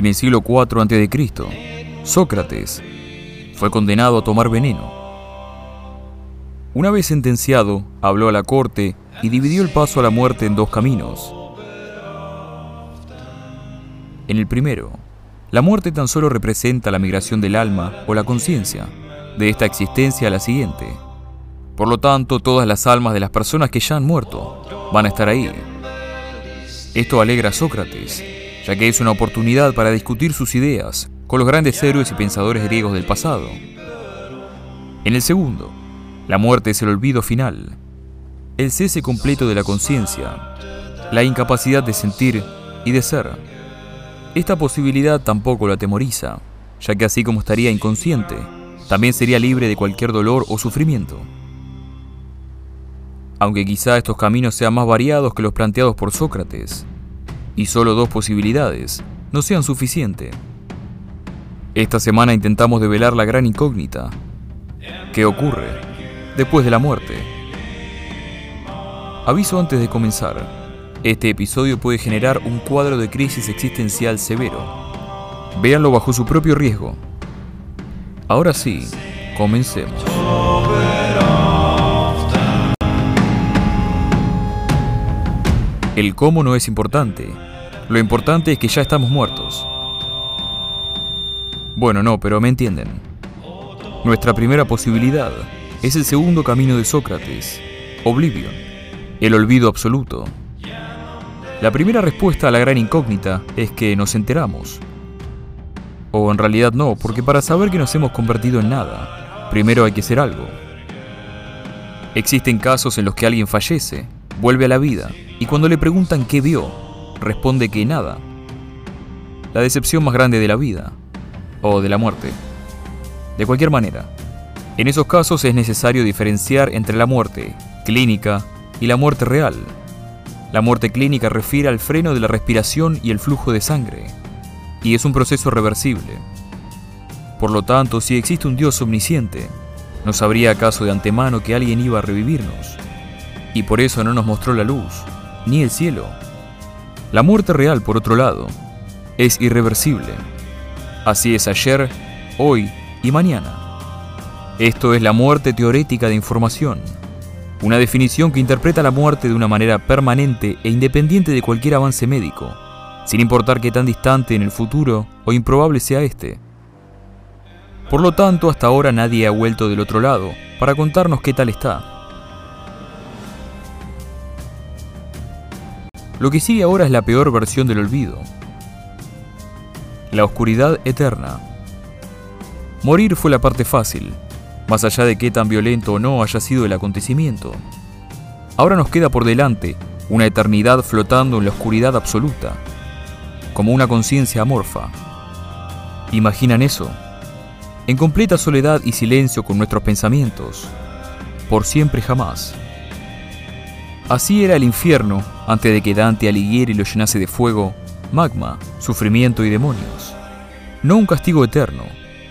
En el siglo IV a.C., Sócrates fue condenado a tomar veneno. Una vez sentenciado, habló a la corte y dividió el paso a la muerte en dos caminos. En el primero, la muerte tan solo representa la migración del alma o la conciencia de esta existencia a la siguiente. Por lo tanto, todas las almas de las personas que ya han muerto van a estar ahí. Esto alegra a Sócrates, ya que es una oportunidad para discutir sus ideas con los grandes héroes y pensadores griegos del pasado. En el segundo, la muerte es el olvido final, el cese completo de la conciencia, la incapacidad de sentir y de ser. Esta posibilidad tampoco lo atemoriza, ya que así como estaría inconsciente, también sería libre de cualquier dolor o sufrimiento. Aunque quizá estos caminos sean más variados que los planteados por Sócrates, y solo dos posibilidades no sean suficientes. Esta semana intentamos develar la gran incógnita. ¿Qué ocurre después de la muerte? Aviso antes de comenzar. Este episodio puede generar un cuadro de crisis existencial severo. Véanlo bajo su propio riesgo. Ahora sí, comencemos. El cómo no es importante. Lo importante es que ya estamos muertos. Bueno, no, pero me entienden. Nuestra primera posibilidad es el segundo camino de Sócrates, Oblivion, el olvido absoluto. La primera respuesta a la gran incógnita es que nos enteramos. O en realidad no, porque para saber que nos hemos convertido en nada, primero hay que ser algo. Existen casos en los que alguien fallece, vuelve a la vida, y cuando le preguntan qué vio, responde que nada. La decepción más grande de la vida, o de la muerte. De cualquier manera, en esos casos es necesario diferenciar entre la muerte clínica y la muerte real. La muerte clínica refiere al freno de la respiración y el flujo de sangre, y es un proceso reversible. Por lo tanto, si existe un Dios omnisciente, ¿no sabría acaso de antemano que alguien iba a revivirnos? Y por eso no nos mostró la luz, ni el cielo. La muerte real, por otro lado, es irreversible. Así es ayer, hoy y mañana. Esto es la muerte teorética de información, una definición que interpreta la muerte de una manera permanente e independiente de cualquier avance médico, sin importar qué tan distante en el futuro o improbable sea este. Por lo tanto, hasta ahora nadie ha vuelto del otro lado para contarnos qué tal está. Lo que sigue ahora es la peor versión del olvido. La oscuridad eterna. Morir fue la parte fácil, más allá de qué tan violento o no haya sido el acontecimiento. Ahora nos queda por delante una eternidad flotando en la oscuridad absoluta, como una conciencia amorfa. ¿Imaginan eso? En completa soledad y silencio con nuestros pensamientos, por siempre jamás. Así era el infierno antes de que Dante Alighieri lo llenase de fuego, magma, sufrimiento y demonios. No un castigo eterno,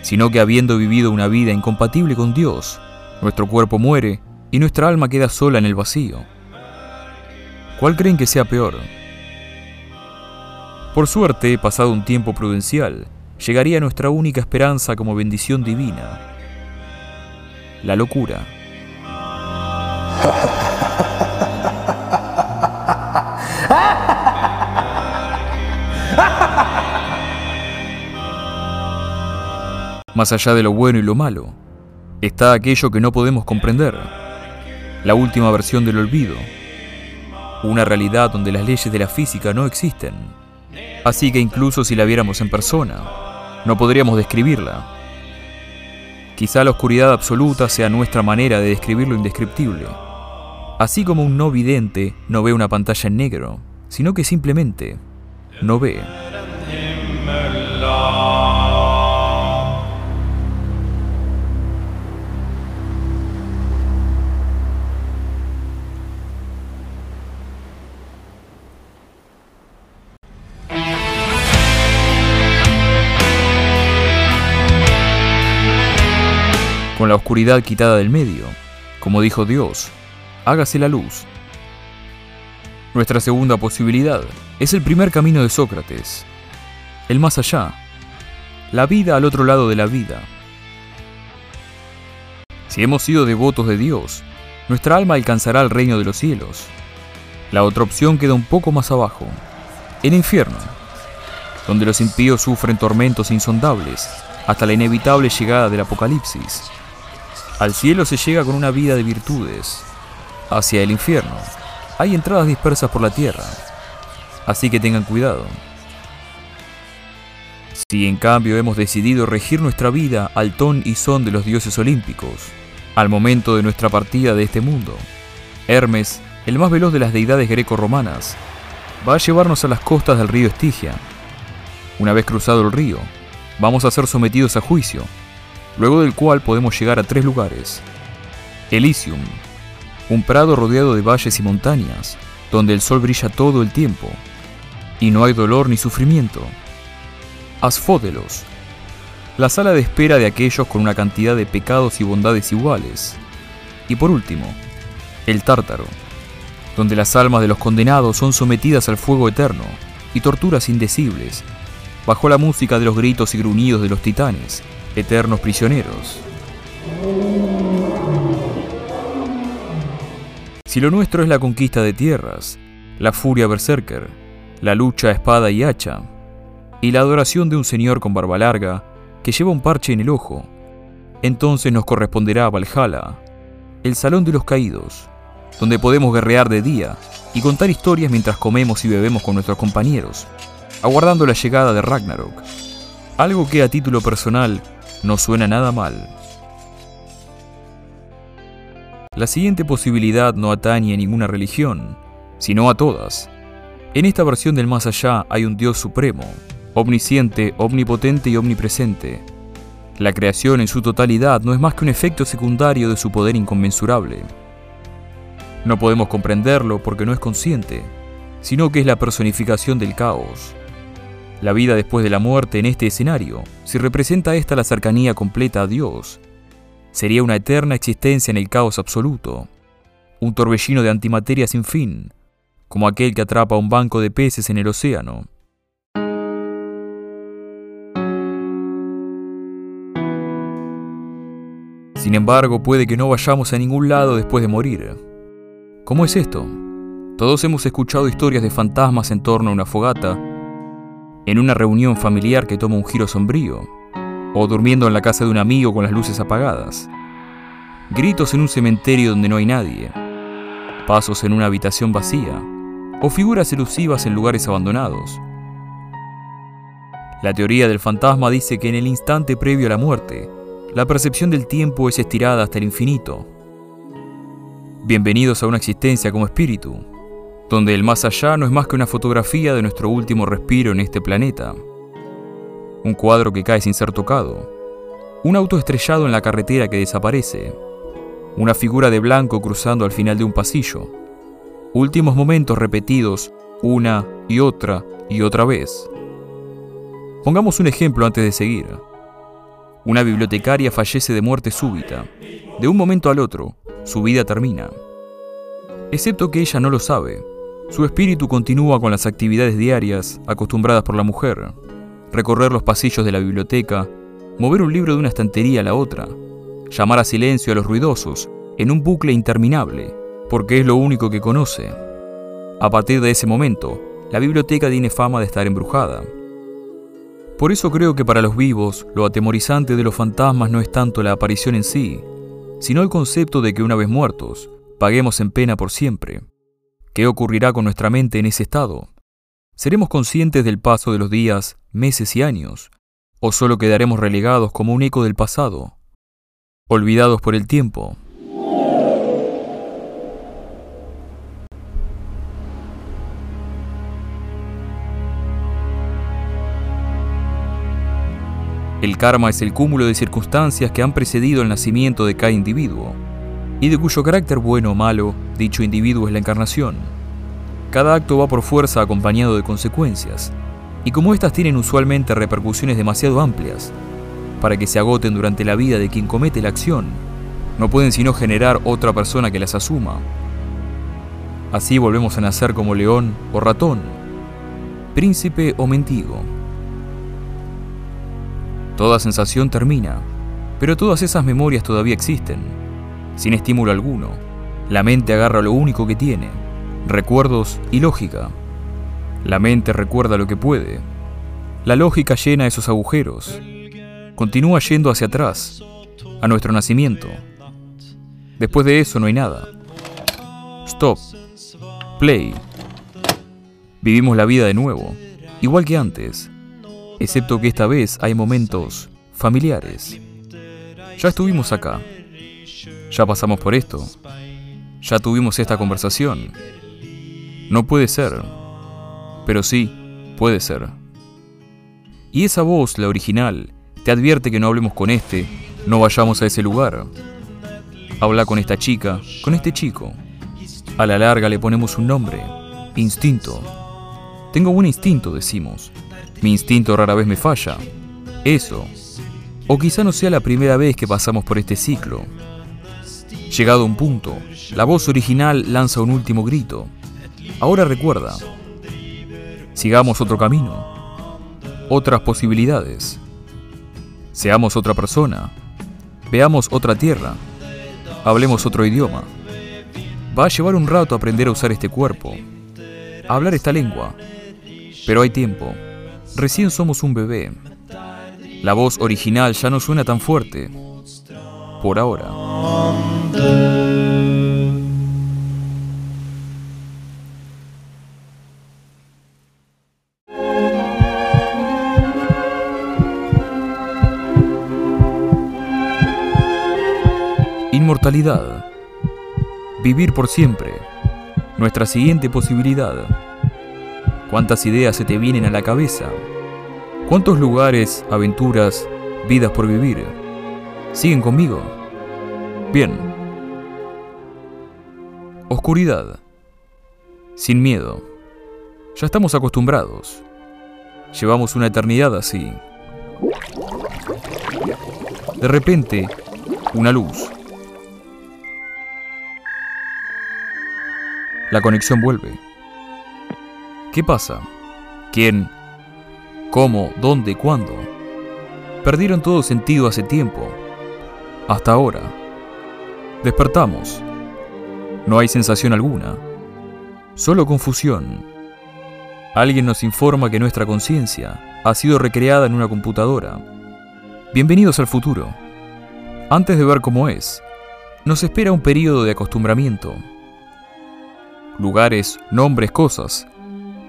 sino que habiendo vivido una vida incompatible con Dios, nuestro cuerpo muere y nuestra alma queda sola en el vacío. ¿Cuál creen que sea peor? Por suerte, pasado un tiempo prudencial, llegaría nuestra única esperanza como bendición divina, la locura. Más allá de lo bueno y lo malo, está aquello que no podemos comprender, la última versión del olvido, una realidad donde las leyes de la física no existen, así que incluso si la viéramos en persona, no podríamos describirla. Quizá la oscuridad absoluta sea nuestra manera de describir lo indescriptible, así como un no vidente no ve una pantalla en negro, sino que simplemente no ve. Con la oscuridad quitada del medio, como dijo Dios, hágase la luz. Nuestra segunda posibilidad es el primer camino de Sócrates, el más allá, la vida al otro lado de la vida. Si hemos sido devotos de Dios, nuestra alma alcanzará el reino de los cielos. La otra opción queda un poco más abajo, el infierno, donde los impíos sufren tormentos insondables hasta la inevitable llegada del apocalipsis. Al cielo se llega con una vida de virtudes. Hacia el infierno hay entradas dispersas por la tierra. Así que tengan cuidado. Si en cambio hemos decidido regir nuestra vida al ton y son de los dioses olímpicos, al momento de nuestra partida de este mundo, Hermes, el más veloz de las deidades greco-romanas, va a llevarnos a las costas del río Estigia. Una vez cruzado el río, vamos a ser sometidos a juicio, luego del cual podemos llegar a tres lugares. Elysium, un prado rodeado de valles y montañas, donde el sol brilla todo el tiempo, y no hay dolor ni sufrimiento. Asfódelos, la sala de espera de aquellos con una cantidad de pecados y bondades iguales. Y por último, el Tártaro, donde las almas de los condenados son sometidas al fuego eterno y torturas indecibles, bajo la música de los gritos y gruñidos de los titanes, eternos prisioneros. Si lo nuestro es la conquista de tierras, la furia berserker, la lucha a espada y hacha, y la adoración de un señor con barba larga que lleva un parche en el ojo, entonces nos corresponderá Valhalla, el salón de los caídos, donde podemos guerrear de día y contar historias mientras comemos y bebemos con nuestros compañeros, aguardando la llegada de Ragnarok, algo que a título personal no suena nada mal. La siguiente posibilidad no atañe a ninguna religión, sino a todas. En esta versión del más allá hay un Dios supremo, omnisciente, omnipotente y omnipresente. La creación en su totalidad no es más que un efecto secundario de su poder inconmensurable. No podemos comprenderlo porque no es consciente, sino que es la personificación del caos. La vida después de la muerte en este escenario, si representa esta la cercanía completa a Dios, sería una eterna existencia en el caos absoluto, un torbellino de antimateria sin fin, como aquel que atrapa un banco de peces en el océano. Sin embargo, puede que no vayamos a ningún lado después de morir. ¿Cómo es esto? Todos hemos escuchado historias de fantasmas en torno a una fogata, en una reunión familiar que toma un giro sombrío, o durmiendo en la casa de un amigo con las luces apagadas. Gritos en un cementerio donde no hay nadie. Pasos en una habitación vacía. O figuras elusivas en lugares abandonados. La teoría del fantasma dice que en el instante previo a la muerte, la percepción del tiempo es estirada hasta el infinito. Bienvenidos a una existencia como espíritu, donde el más allá no es más que una fotografía de nuestro último respiro en este planeta un cuadro que cae sin ser tocado, un auto estrellado en la carretera que desaparece, una figura de blanco cruzando al final de un pasillo, últimos momentos repetidos una y otra y otra vez. Pongamos un ejemplo antes de seguir. Una bibliotecaria fallece de muerte súbita. De un momento al otro, su vida termina. Excepto que ella no lo sabe. Su espíritu continúa con las actividades diarias acostumbradas por la mujer, recorrer los pasillos de la biblioteca, mover un libro de una estantería a la otra, llamar a silencio a los ruidosos, en un bucle interminable, porque es lo único que conoce. A partir de ese momento, la biblioteca tiene fama de estar embrujada. Por eso creo que para los vivos, lo atemorizante de los fantasmas no es tanto la aparición en sí, sino el concepto de que una vez muertos, paguemos en pena por siempre. ¿Qué ocurrirá con nuestra mente en ese estado? ¿Seremos conscientes del paso de los días, meses y años? ¿O solo quedaremos relegados como un eco del pasado? Olvidados por el tiempo. El karma es el cúmulo de circunstancias que han precedido el nacimiento de cada individuo, y de cuyo carácter bueno o malo dicho individuo es la encarnación. Cada acto va por fuerza acompañado de consecuencias, y como éstas tienen usualmente repercusiones demasiado amplias, para que se agoten durante la vida de quien comete la acción, no pueden sino generar otra persona que las asuma. Así volvemos a nacer como león o ratón, príncipe o mendigo. Toda sensación termina, pero todas esas memorias todavía existen, sin estímulo alguno. La mente agarra lo único que tiene, recuerdos y lógica. La mente recuerda lo que puede. La lógica llena esos agujeros. Continúa yendo hacia atrás, a nuestro nacimiento. Después de eso no hay nada. Stop. Play. Vivimos la vida de nuevo, igual que antes, excepto que esta vez hay momentos familiares. Ya estuvimos acá. Ya pasamos por esto. Ya tuvimos esta conversación. No puede ser. Pero sí, puede ser. Y esa voz, la original, te advierte que no hablemos con este, no vayamos a ese lugar. Habla con esta chica, con este chico. A la larga le ponemos un nombre. Instinto. Tengo buen instinto, decimos. Mi instinto rara vez me falla. Eso. O quizá no sea la primera vez que pasamos por este ciclo. Llegado un punto, la voz original lanza un último grito. Ahora recuerda. Sigamos otro camino. Otras posibilidades. Seamos otra persona. Veamos otra tierra hablemos otro idioma. Va a llevar un rato aprender a usar este cuerpo, a hablar esta lengua. Pero hay tiempo. Recién somos un bebé. La voz original ya no suena tan fuerte. Por ahora. Inmortalidad. Vivir por siempre. Nuestra siguiente posibilidad. ¿Cuántas ideas se te vienen a la cabeza? ¿Cuántos lugares, aventuras, vidas por vivir? ¿Siguen conmigo? Bien. Oscuridad. Sin miedo. Ya estamos acostumbrados. Llevamos una eternidad así. De repente, una luz. La conexión vuelve. ¿Qué pasa? ¿Quién? ¿Cómo? ¿Dónde? ¿Cuándo? Perdieron todo sentido hace tiempo. Hasta ahora. Despertamos. No hay sensación alguna. Solo confusión. Alguien nos informa que nuestra conciencia ha sido recreada en una computadora. Bienvenidos al futuro. Antes de ver cómo es, nos espera un periodo de acostumbramiento lugares, nombres, cosas.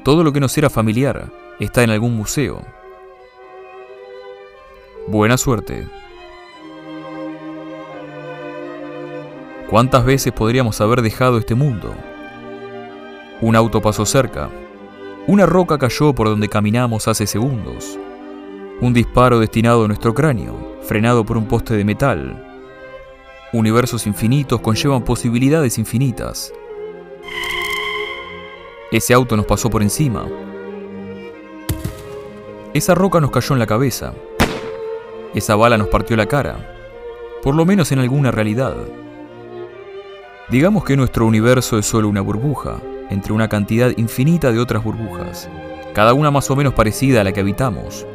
Todo lo que nos era familiar está en algún museo. Buena suerte. ¿Cuántas veces podríamos haber dejado este mundo? Un auto pasó cerca. Una roca cayó por donde caminamos hace segundos. Un disparo destinado a nuestro cráneo, frenado por un poste de metal. Universos infinitos conllevan posibilidades infinitas. Ese auto nos pasó por encima. Esa roca nos cayó en la cabeza. Esa bala nos partió la cara. Por lo menos en alguna realidad. Digamos que nuestro universo es solo una burbuja, entre una cantidad infinita de otras burbujas, cada una más o menos parecida a la que habitamos.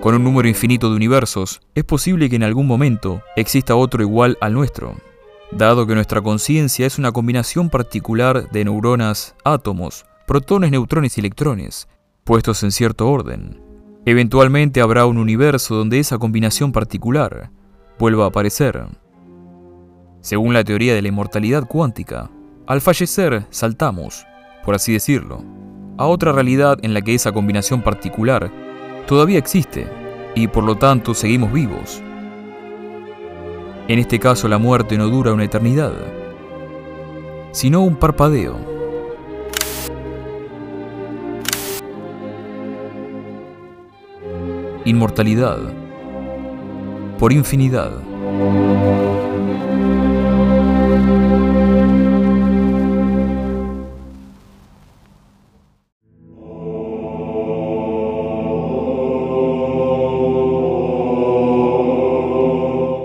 Con un número infinito de universos, es posible que en algún momento exista otro igual al nuestro dado que nuestra conciencia es una combinación particular de neuronas, átomos, protones, neutrones y electrones, puestos en cierto orden. Eventualmente habrá un universo donde esa combinación particular vuelva a aparecer. Según la teoría de la inmortalidad cuántica, al fallecer saltamos, por así decirlo, a otra realidad en la que esa combinación particular todavía existe y por lo tanto seguimos vivos. En este caso la muerte no dura una eternidad, sino un parpadeo. Inmortalidad por infinidad.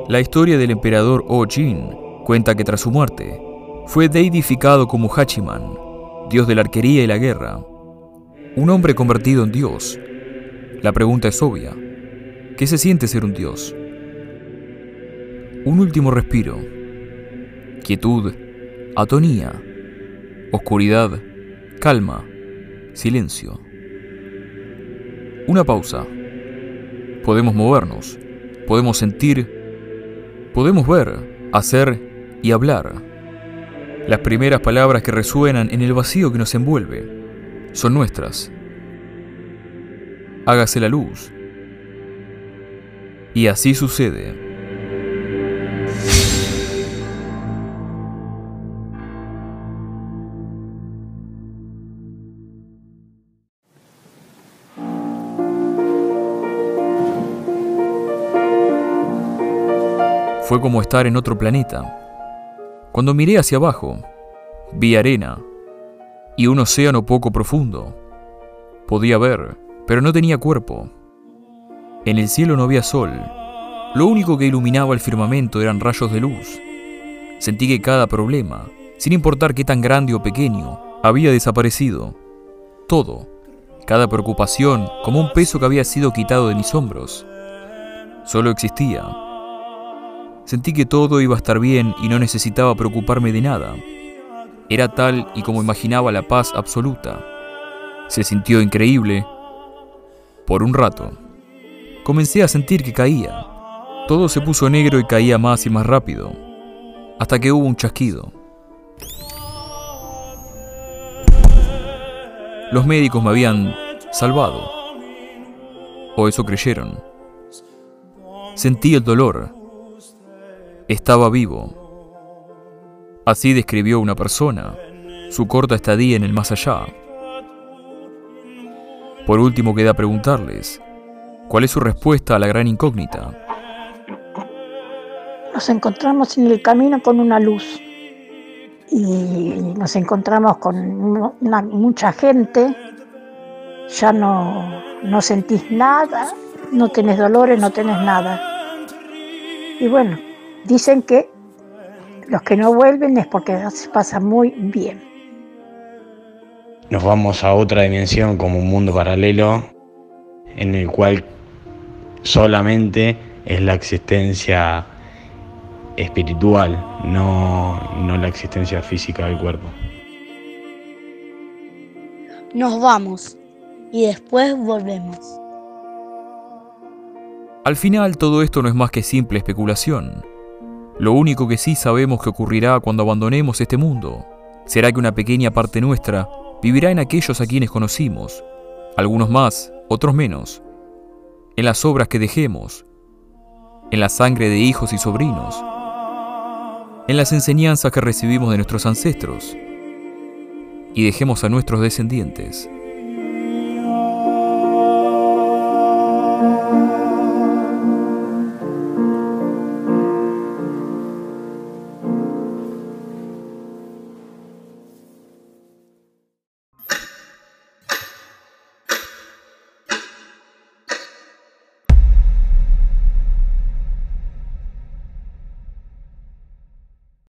La historia del emperador O Jin Cuenta que tras su muerte, fue deidificado como Hachiman, dios de la arquería y la guerra, un hombre convertido en dios. La pregunta es obvia. ¿Qué se siente ser un dios? Un último respiro. Quietud, atonía, oscuridad, calma, silencio. Una pausa. Podemos movernos, podemos sentir, podemos ver, hacer y hablar. Las primeras palabras que resuenan en el vacío que nos envuelve son nuestras. Hágase la luz. Y así sucede. Fue como estar en otro planeta. Cuando miré hacia abajo, vi arena y un océano poco profundo. Podía ver, pero no tenía cuerpo. En el cielo no había sol. Lo único que iluminaba el firmamento eran rayos de luz. Sentí que cada problema, sin importar qué tan grande o pequeño, había desaparecido. Todo, cada preocupación, como un peso que había sido quitado de mis hombros. Solo existía Sentí que todo iba a estar bien y no necesitaba preocuparme de nada. Era tal y como imaginaba la paz absoluta. Se sintió increíble. Por un rato. Comencé a sentir que caía. Todo se puso negro y caía más y más rápido. Hasta que hubo un chasquido. Los médicos me habían salvado. O eso creyeron. Sentí el dolor estaba vivo. Así describió una persona su corta estadía en el más allá. Por último queda preguntarles, ¿cuál es su respuesta a la gran incógnita? Nos encontramos en el camino con una luz y nos encontramos con mucha gente, ya no, no sentís nada, no tenés dolores, no tenés nada. Y bueno, Dicen que los que no vuelven es porque se pasa muy bien. Nos vamos a otra dimensión como un mundo paralelo en el cual solamente es la existencia espiritual, no, no la existencia física del cuerpo. Nos vamos y después volvemos. Al final todo esto no es más que simple especulación. Lo único que sí sabemos que ocurrirá cuando abandonemos este mundo. Será que una pequeña parte nuestra vivirá en aquellos a quienes conocimos, algunos más, otros menos, en las obras que dejemos, en la sangre de hijos y sobrinos, en las enseñanzas que recibimos de nuestros ancestros. Y dejemos a nuestros descendientes.